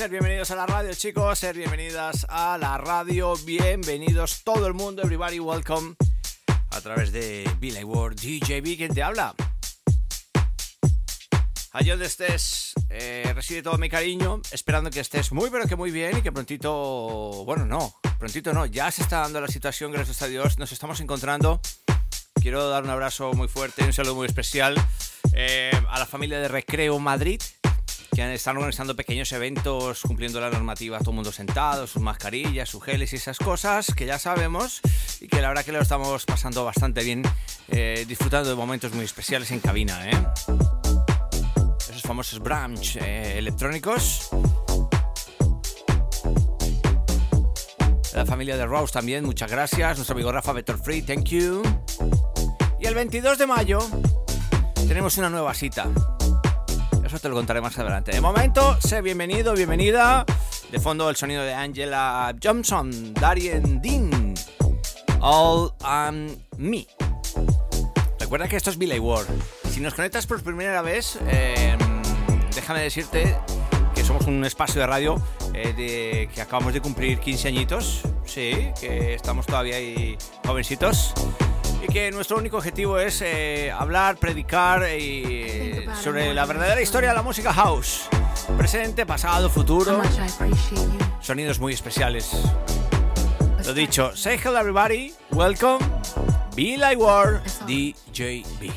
Ser bienvenidos a la radio, chicos. Ser bienvenidas a la radio. Bienvenidos todo el mundo, everybody, welcome. A través de Billy Ward, DJB, quien te habla. Allí donde estés, eh, reside todo mi cariño, esperando que estés muy pero que muy bien y que prontito, bueno no, prontito no, ya se está dando la situación, gracias a Dios, nos estamos encontrando. Quiero dar un abrazo muy fuerte y un saludo muy especial eh, a la familia de Recreo Madrid, están organizando pequeños eventos cumpliendo la normativa, todo el mundo sentado, sus mascarillas, sus geles y esas cosas que ya sabemos y que la verdad que lo estamos pasando bastante bien, eh, disfrutando de momentos muy especiales en cabina. ¿eh? Esos famosos brunch eh, electrónicos. La familia de Rose también, muchas gracias. Nuestro amigo Rafa Better Free, thank you. Y el 22 de mayo tenemos una nueva cita. Eso te lo contaré más adelante. De momento, sé bienvenido, bienvenida. De fondo el sonido de Angela Johnson, Darien Dean, All and Me. Recuerda que esto es Billy Ward. Si nos conectas por primera vez, eh, déjame decirte que somos un espacio de radio eh, de, que acabamos de cumplir 15 añitos. Sí, que estamos todavía ahí jovencitos y que nuestro único objetivo es eh, hablar, predicar y, sobre la verdadera historia de la música house. Presente, pasado, futuro. Sonidos muy especiales. Lo dicho, say hello everybody, welcome, Be Like War, DJB.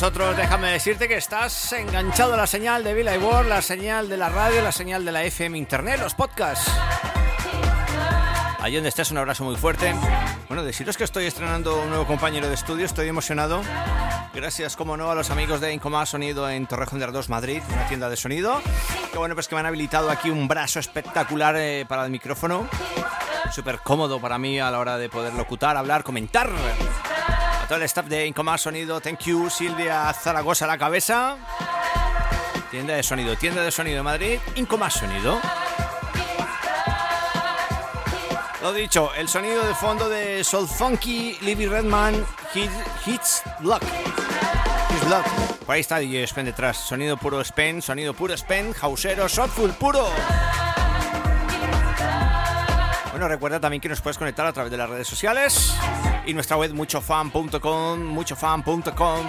Nosotros, déjame decirte que estás enganchado a la señal de Villa World, la señal de la radio, la señal de la FM Internet, los podcasts. Allí donde estés, un abrazo muy fuerte. Bueno, deciros que estoy estrenando un nuevo compañero de estudio, estoy emocionado. Gracias, como no, a los amigos de Incoma Sonido en Torrejón de Ardoz, Madrid, una tienda de sonido. Que bueno, pues que me han habilitado aquí un brazo espectacular eh, para el micrófono. Súper cómodo para mí a la hora de poder locutar, hablar, comentar todo el staff de Incoma Sonido, thank you, Silvia Zaragoza a la cabeza. Tienda de sonido, tienda de sonido de Madrid, Incoma Sonido. Lo dicho, el sonido de fondo de Soul Funky, Libby Redman, Hits Luck. Hits Luck. Por ahí está DJ Spen detrás. Sonido puro Spen, sonido puro Spen, hausero, softful puro. Bueno, recuerda también que nos puedes conectar a través de las redes sociales y nuestra web muchofan.com, muchofan.com.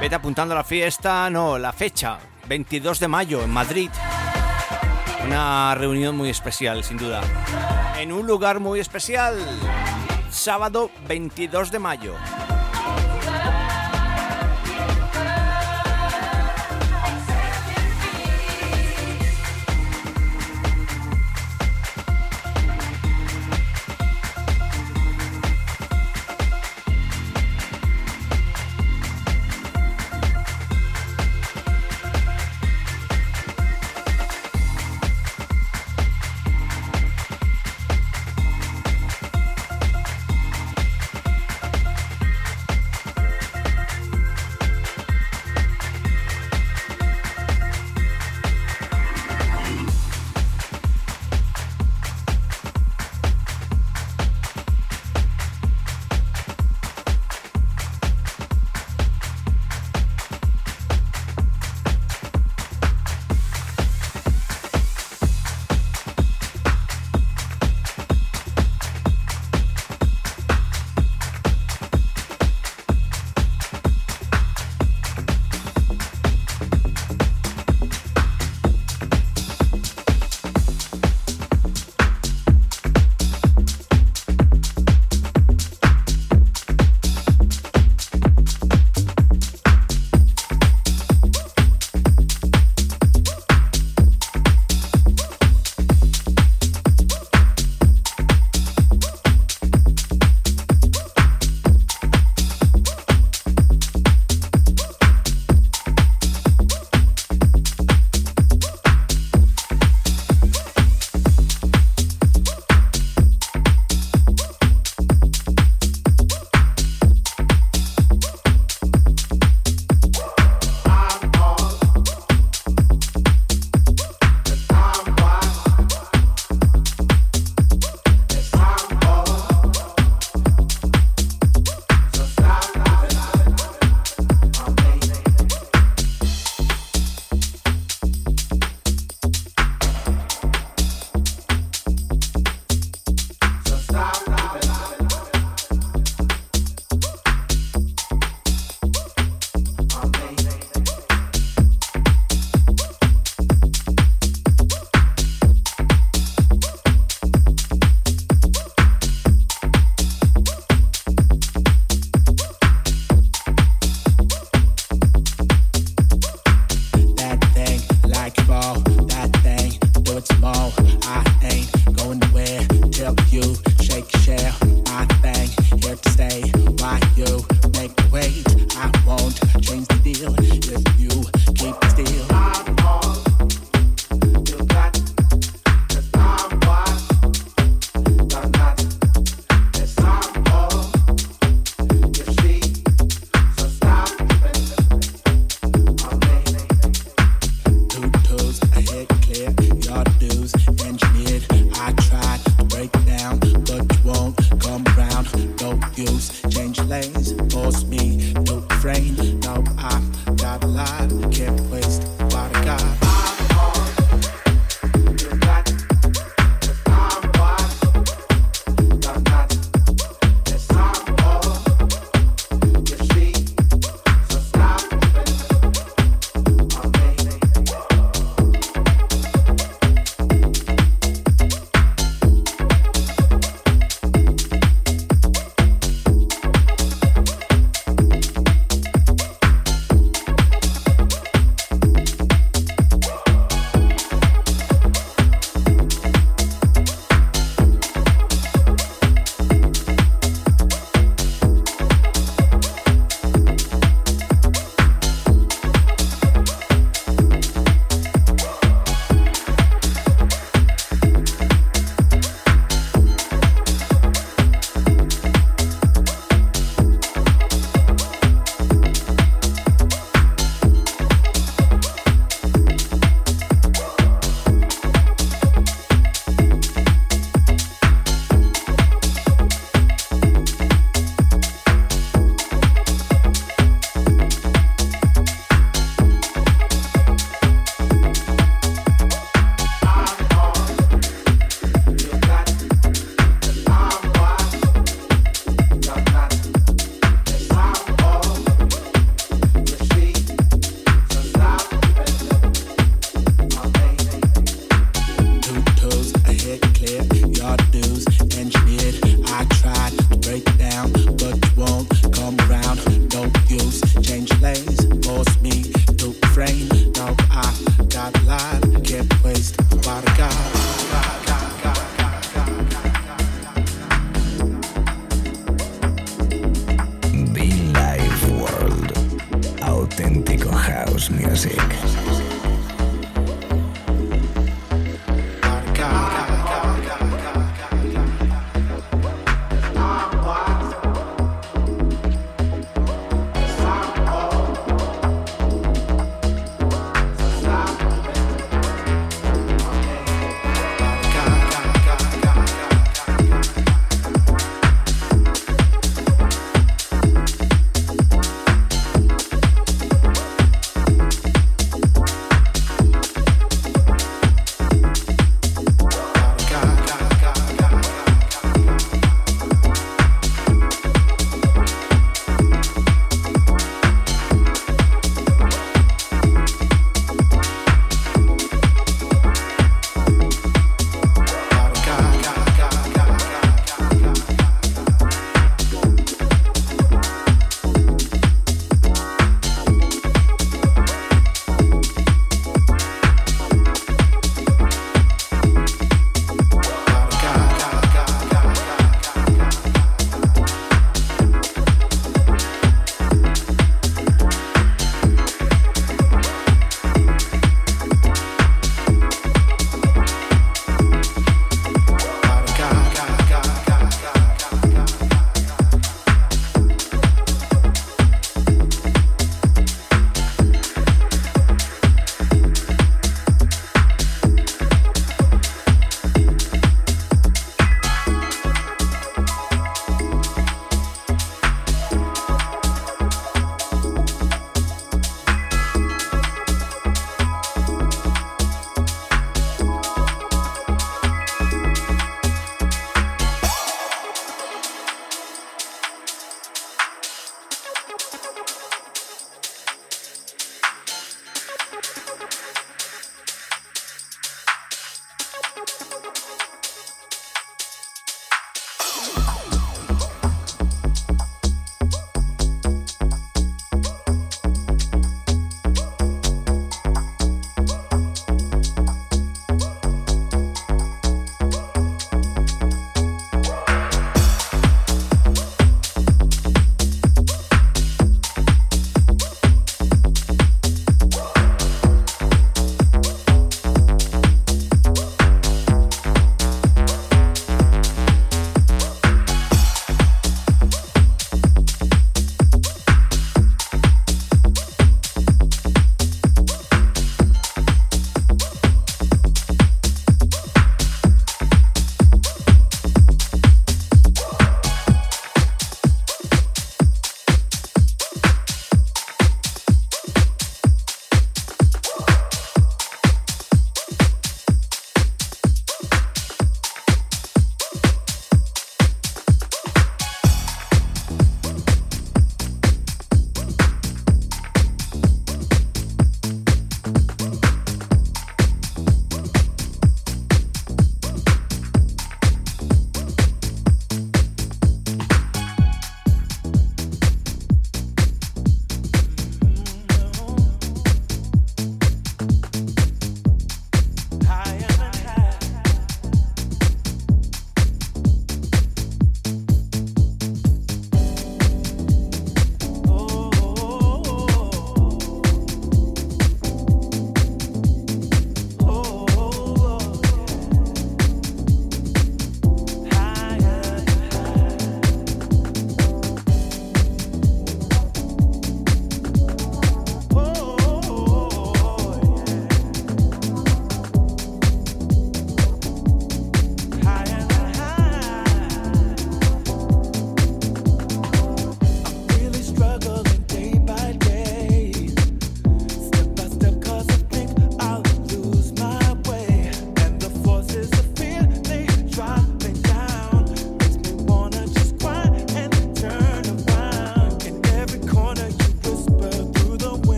Vete apuntando a la fiesta, no, la fecha, 22 de mayo en Madrid. Una reunión muy especial, sin duda. En un lugar muy especial, sábado 22 de mayo.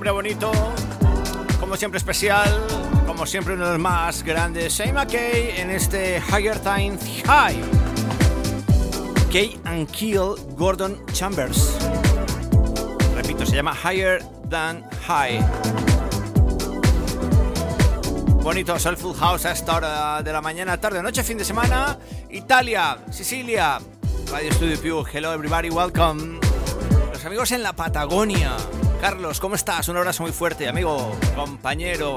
Siempre bonito, como siempre especial, como siempre uno de los más grandes, Shane McKay en este Higher Time High. Kay and Kill Gordon Chambers. Repito, se llama Higher Than High. Bonito Soulful House a esta hora de la mañana, tarde, noche, fin de semana. Italia, Sicilia, Radio Studio Pew, hello everybody, welcome. Los amigos en la Patagonia. Carlos, ¿cómo estás? Un abrazo muy fuerte, amigo, compañero.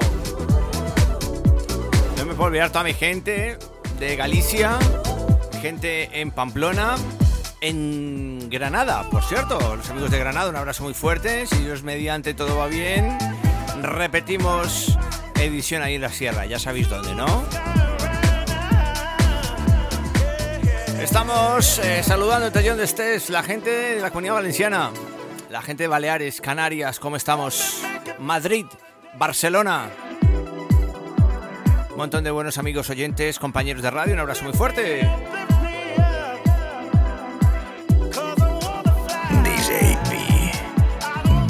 No me puedo olvidar toda mi gente de Galicia, gente en Pamplona, en Granada, por cierto. Los amigos de Granada, un abrazo muy fuerte. Si Dios mediante todo va bien, repetimos edición ahí en la sierra, ya sabéis dónde, ¿no? Estamos eh, saludando desde donde estés, la gente de la comunidad valenciana, la gente de Baleares, Canarias, ¿cómo estamos? Madrid, Barcelona. Un montón de buenos amigos oyentes, compañeros de radio, un abrazo muy fuerte.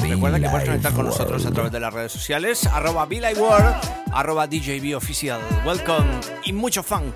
Recuerda que puedes conectar con nosotros a través de las redes sociales, arroba World, arroba DJB Oficial. Welcome y mucho funk.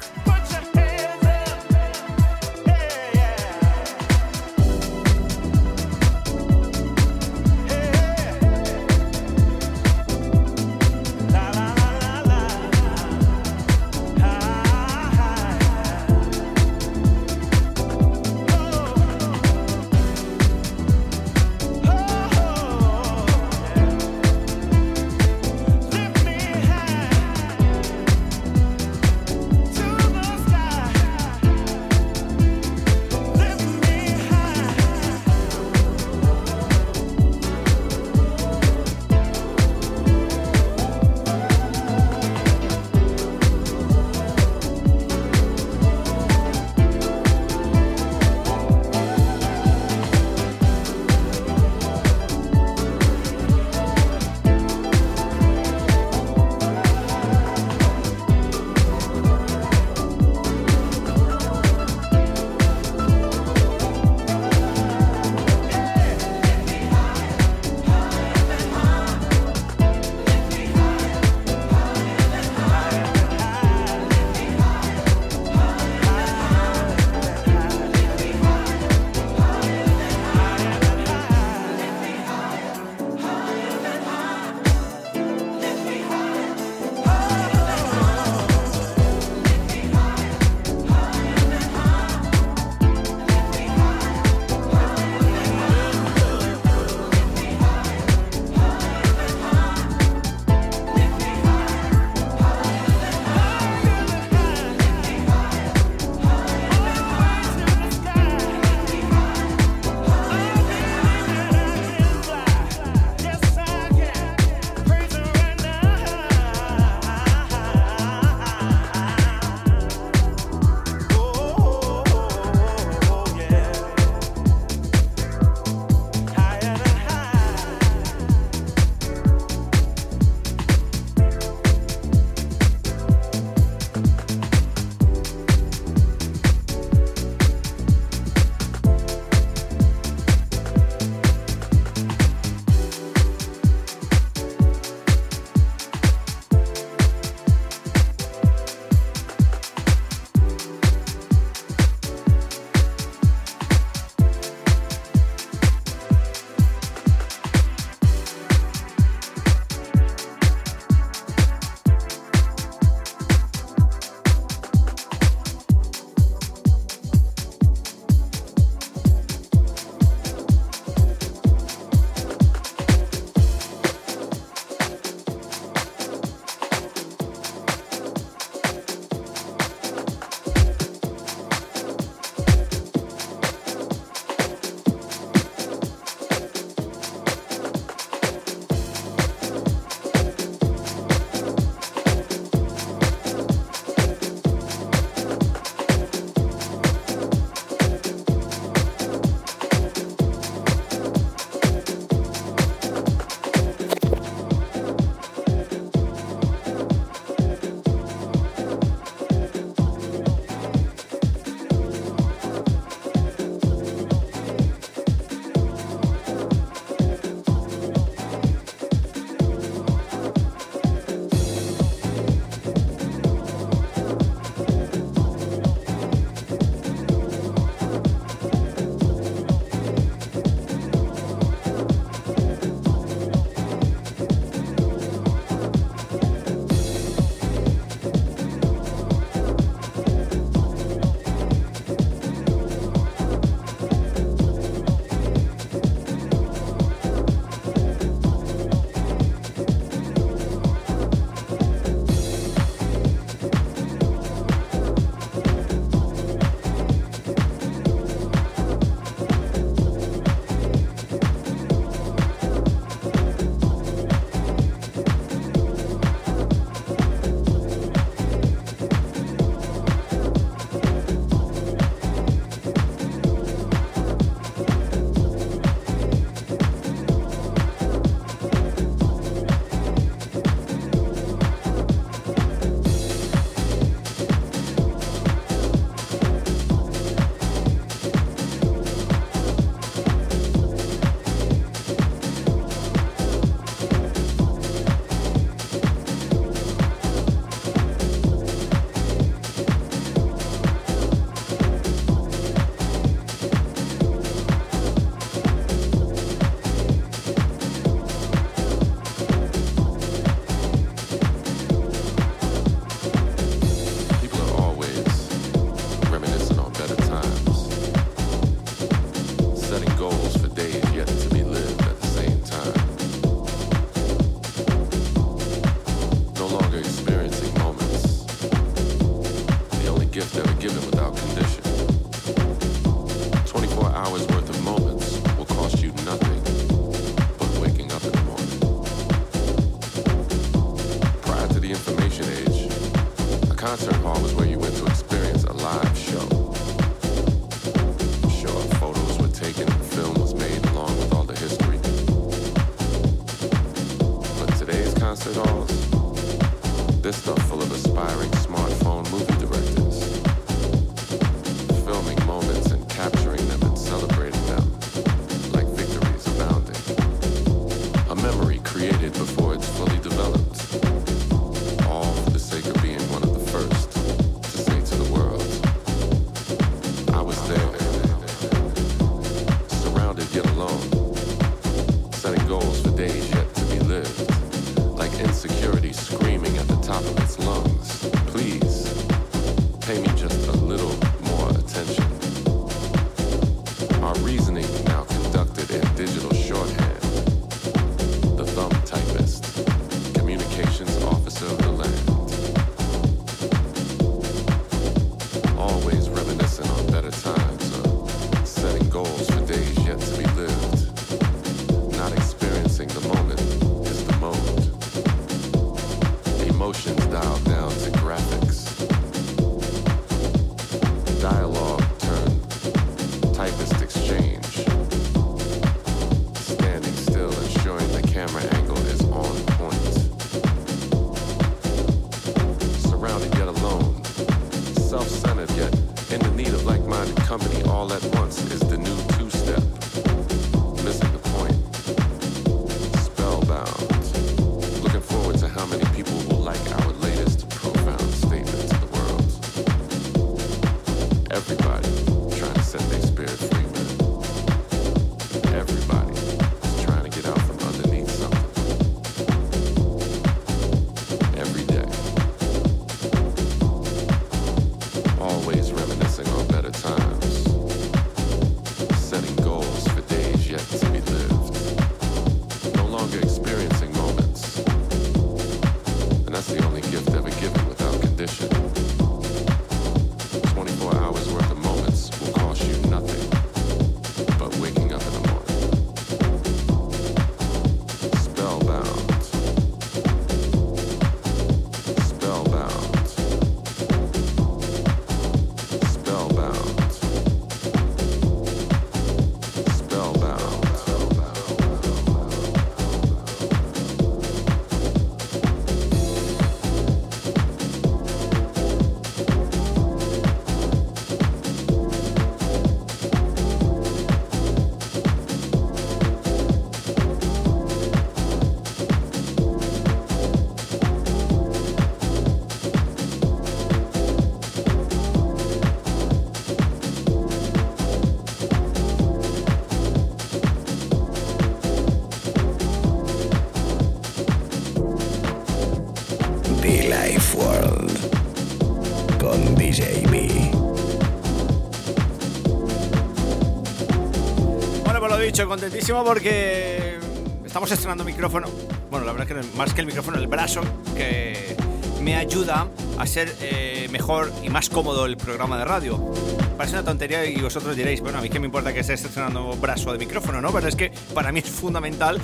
Contentísimo porque estamos estrenando micrófono. Bueno, la verdad que más que el micrófono, el brazo que me ayuda a ser eh, mejor y más cómodo el programa de radio. Parece una tontería y vosotros diréis, bueno, a mí qué me importa que esté estrenando brazo de micrófono, ¿no? Pero es que para mí es fundamental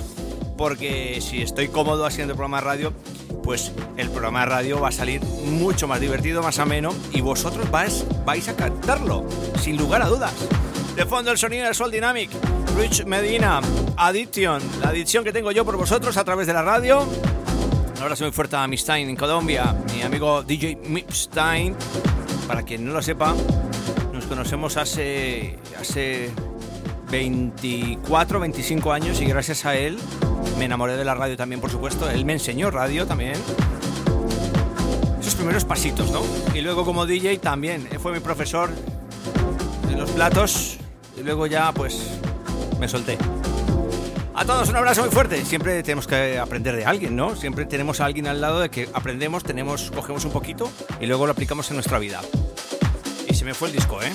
porque si estoy cómodo haciendo el programa de radio, pues el programa de radio va a salir mucho más divertido, más ameno y vosotros vais, vais a cantarlo, sin lugar a dudas. De fondo el sonido de Sol Dynamic. Rich Medina, Addiction, la adicción que tengo yo por vosotros a través de la radio. Un abrazo muy fuerte a Mipstein en Colombia, mi amigo DJ Mipstein. Para quien no lo sepa, nos conocemos hace, hace 24, 25 años y gracias a él me enamoré de la radio también, por supuesto. Él me enseñó radio también. Esos primeros pasitos, ¿no? Y luego como DJ también. Fue mi profesor en los platos. Y luego ya, pues, me solté. A todos un abrazo muy fuerte. Siempre tenemos que aprender de alguien, ¿no? Siempre tenemos a alguien al lado de que aprendemos, tenemos, cogemos un poquito y luego lo aplicamos en nuestra vida. Y se me fue el disco, ¿eh?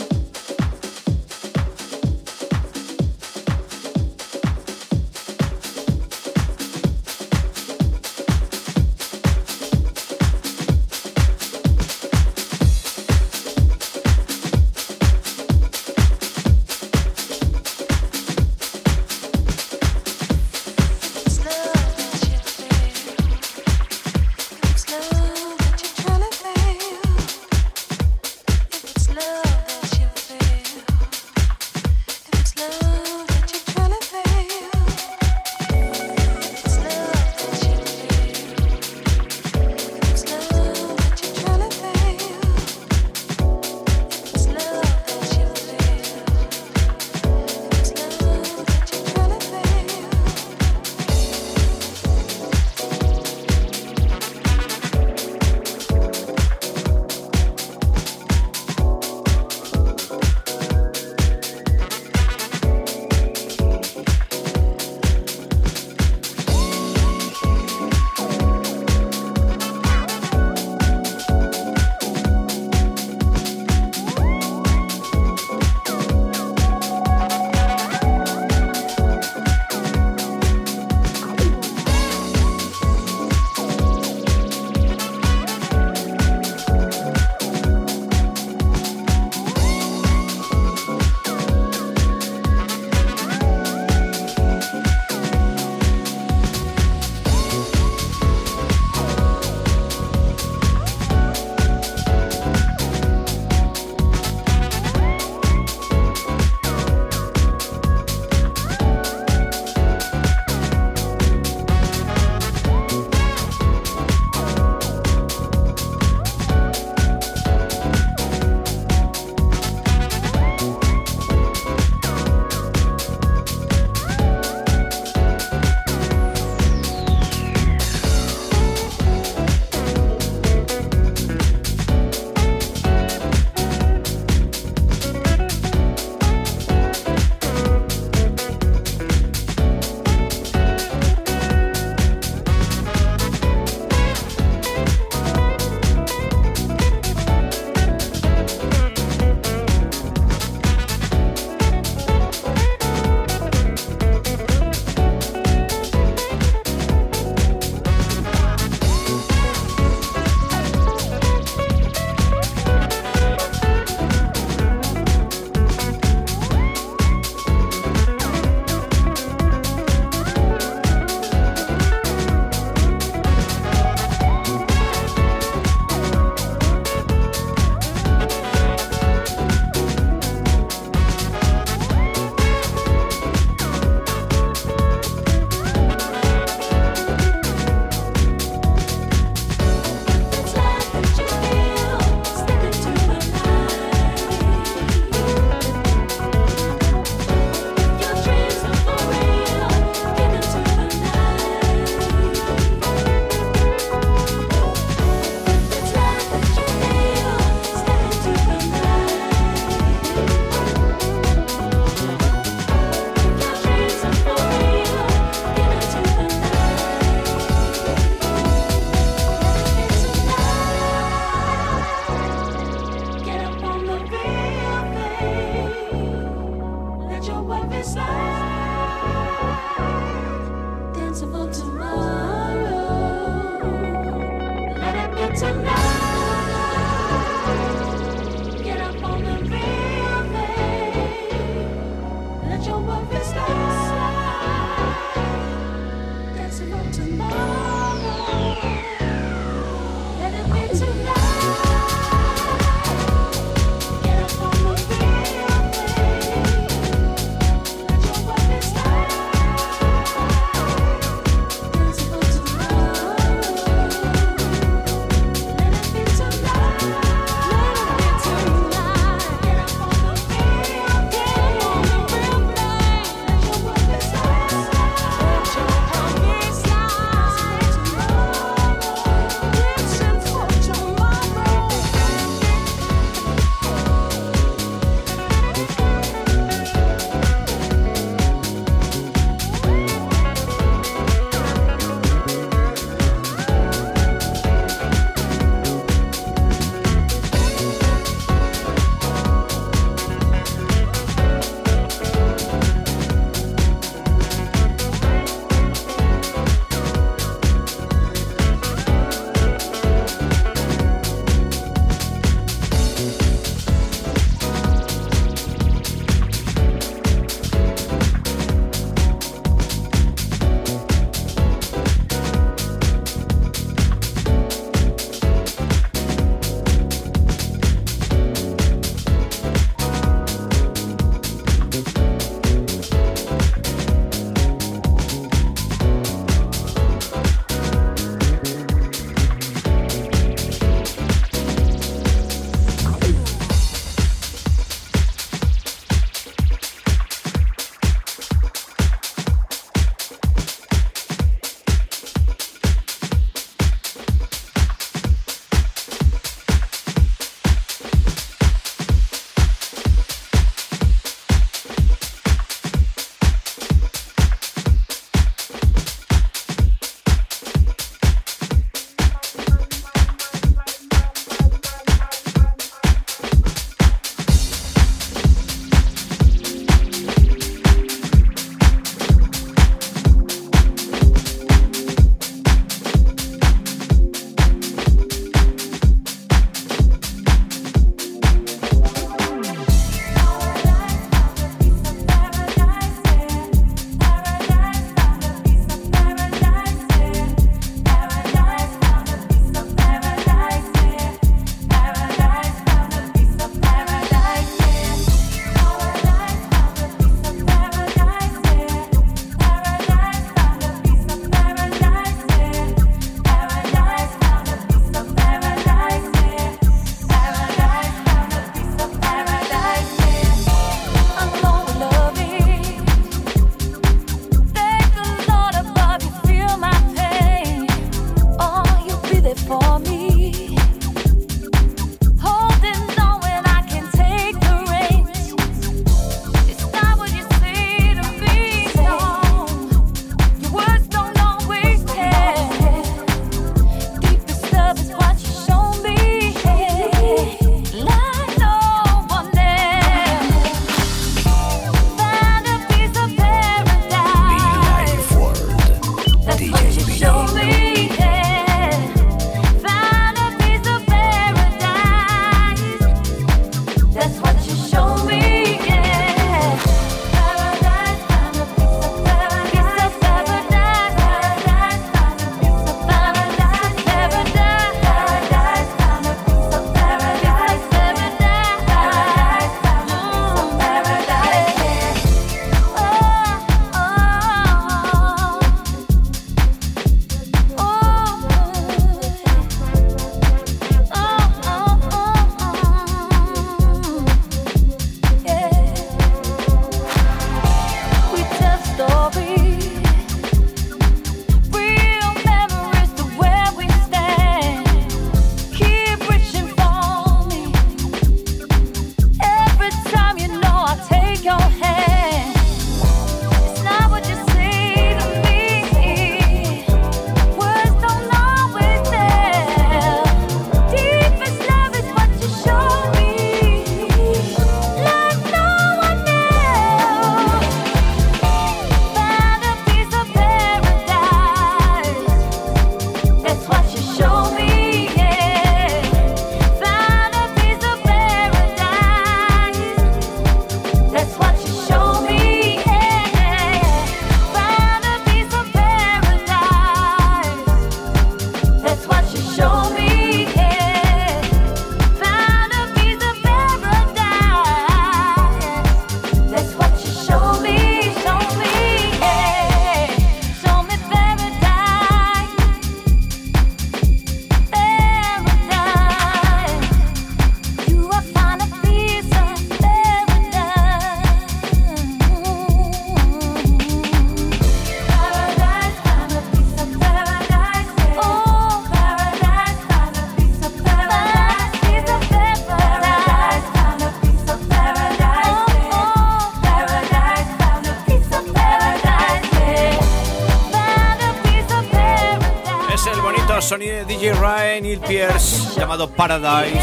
Neil Pierce llamado Paradise.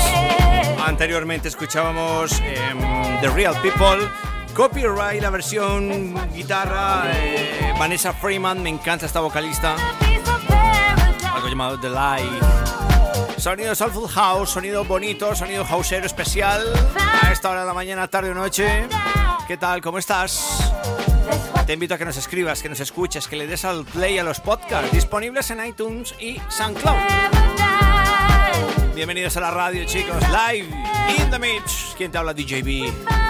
Anteriormente escuchábamos em, The Real People. Copyright, la versión guitarra. Eh, Vanessa Freeman, me encanta esta vocalista. Algo llamado The Light. Sonido Soulful House, sonido bonito, sonido houseero especial. A esta hora de la mañana, tarde o noche. ¿Qué tal? ¿Cómo estás? Te invito a que nos escribas, que nos escuches, que le des al play a los podcasts disponibles en iTunes y SoundCloud. Bienvenidos a la radio, chicos. Live in the mix. ¿Quién te habla? DJB.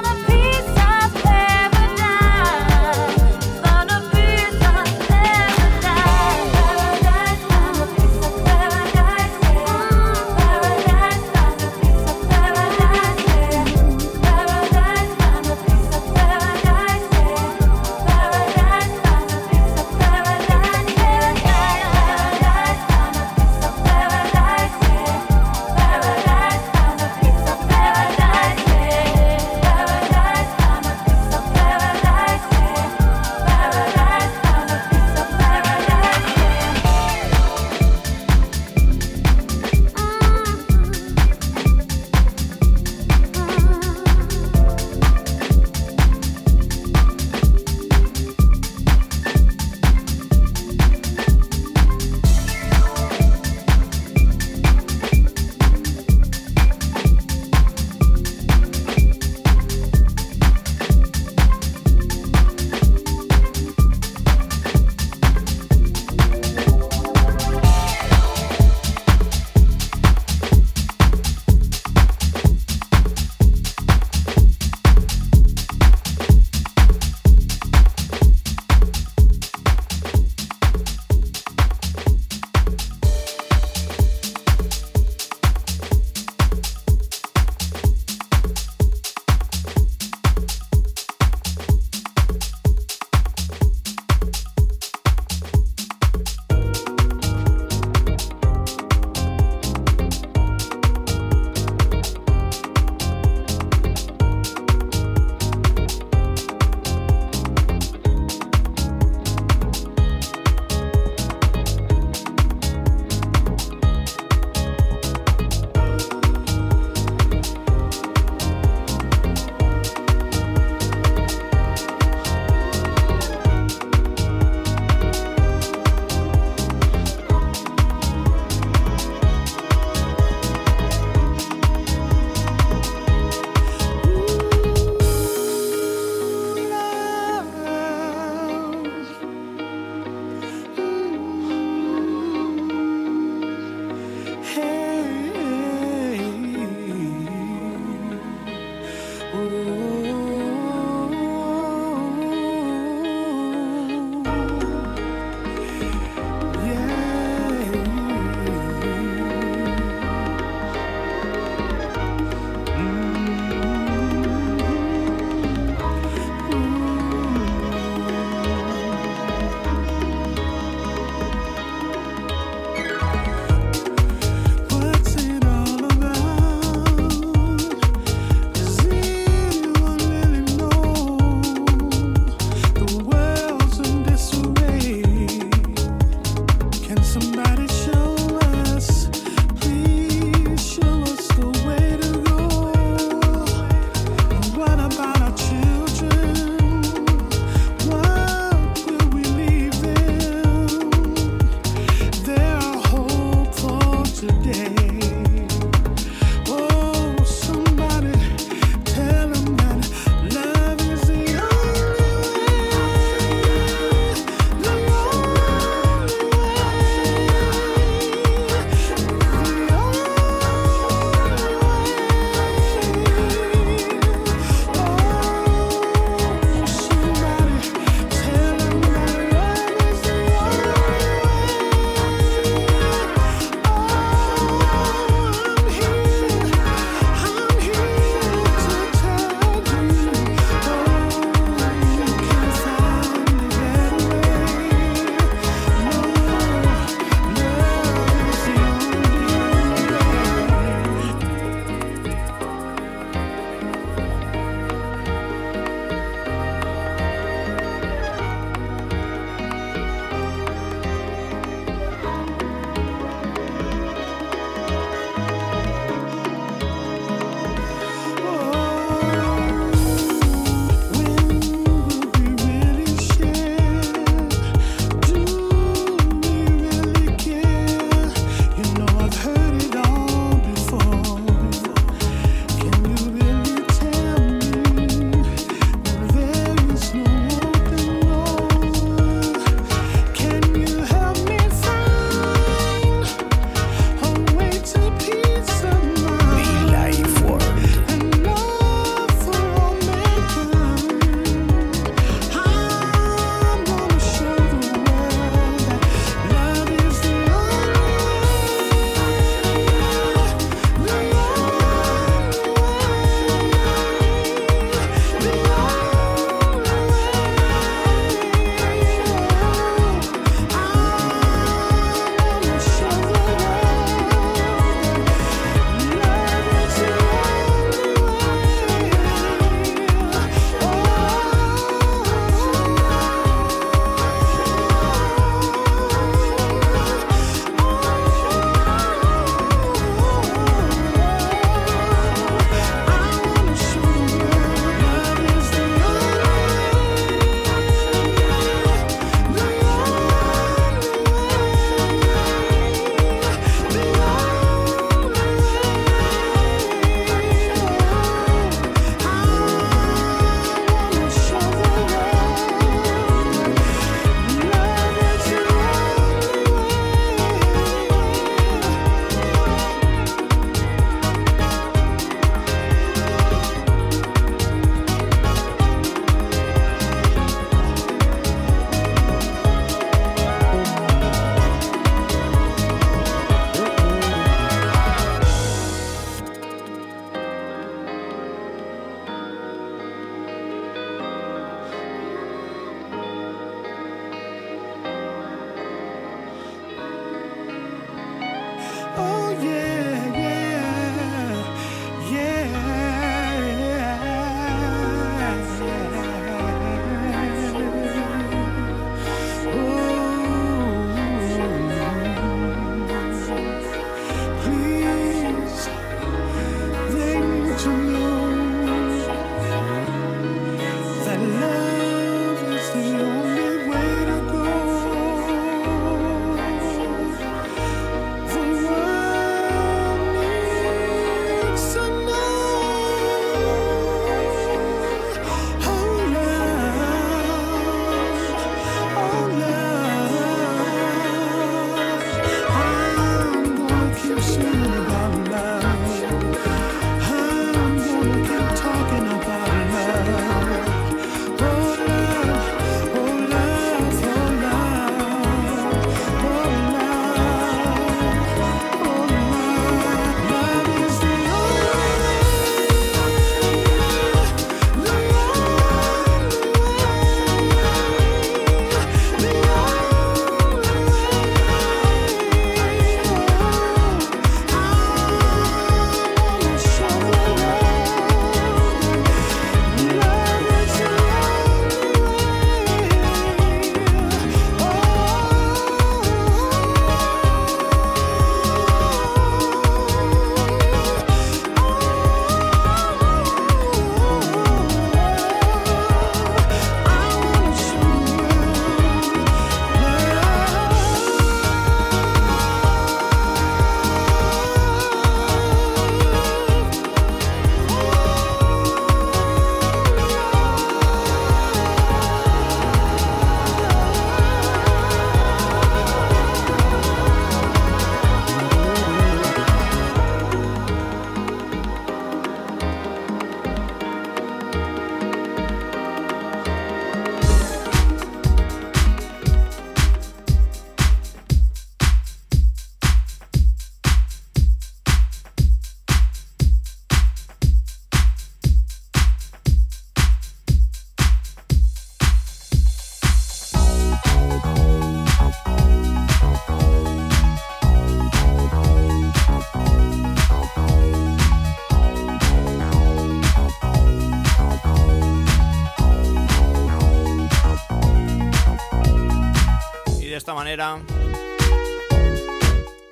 Manera.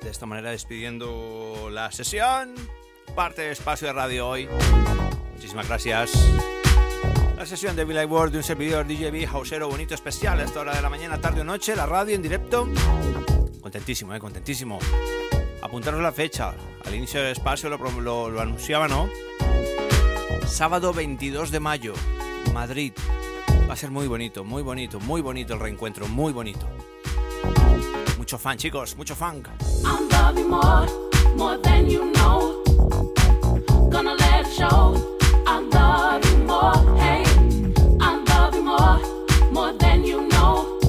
De esta manera despidiendo la sesión. Parte de espacio de radio hoy. Muchísimas gracias. La sesión de Billy World de un servidor DJB Hausero bonito especial a esta hora de la mañana, tarde o noche, la radio en directo. Contentísimo, eh, contentísimo. Apuntaros la fecha. Al inicio del espacio lo, lo anunciaba, ¿no? Sábado 22 de mayo, Madrid. Va a ser muy bonito, muy bonito, muy bonito el reencuentro, muy bonito. Mucho fan, chicos, mucho funk. I'm loving more, more than you know. Gonna let show. I'm loving more, hey. I'm loving more, more than you know.